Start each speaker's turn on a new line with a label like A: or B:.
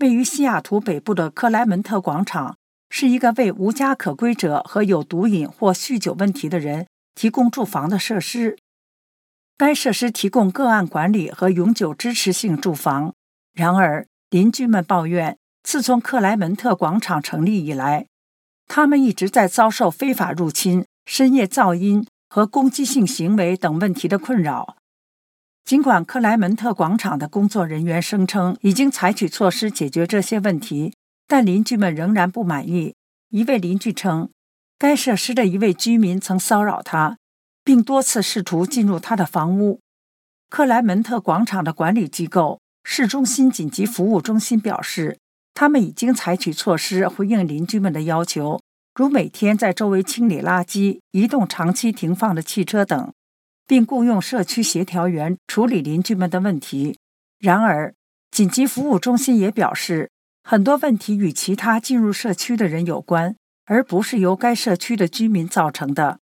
A: 位于西雅图北部的克莱门特广场是一个为无家可归者和有毒瘾或酗酒问题的人提供住房的设施。该设施提供个案管理和永久支持性住房。然而，邻居们抱怨，自从克莱门特广场成立以来，他们一直在遭受非法入侵、深夜噪音和攻击性行为等问题的困扰。尽管克莱门特广场的工作人员声称已经采取措施解决这些问题，但邻居们仍然不满意。一位邻居称，该设施的一位居民曾骚扰他，并多次试图进入他的房屋。克莱门特广场的管理机构市中心紧急服务中心表示，他们已经采取措施回应邻居们的要求，如每天在周围清理垃圾、移动长期停放的汽车等。并雇佣社区协调员处理邻居们的问题。然而，紧急服务中心也表示，很多问题与其他进入社区的人有关，而不是由该社区的居民造成的。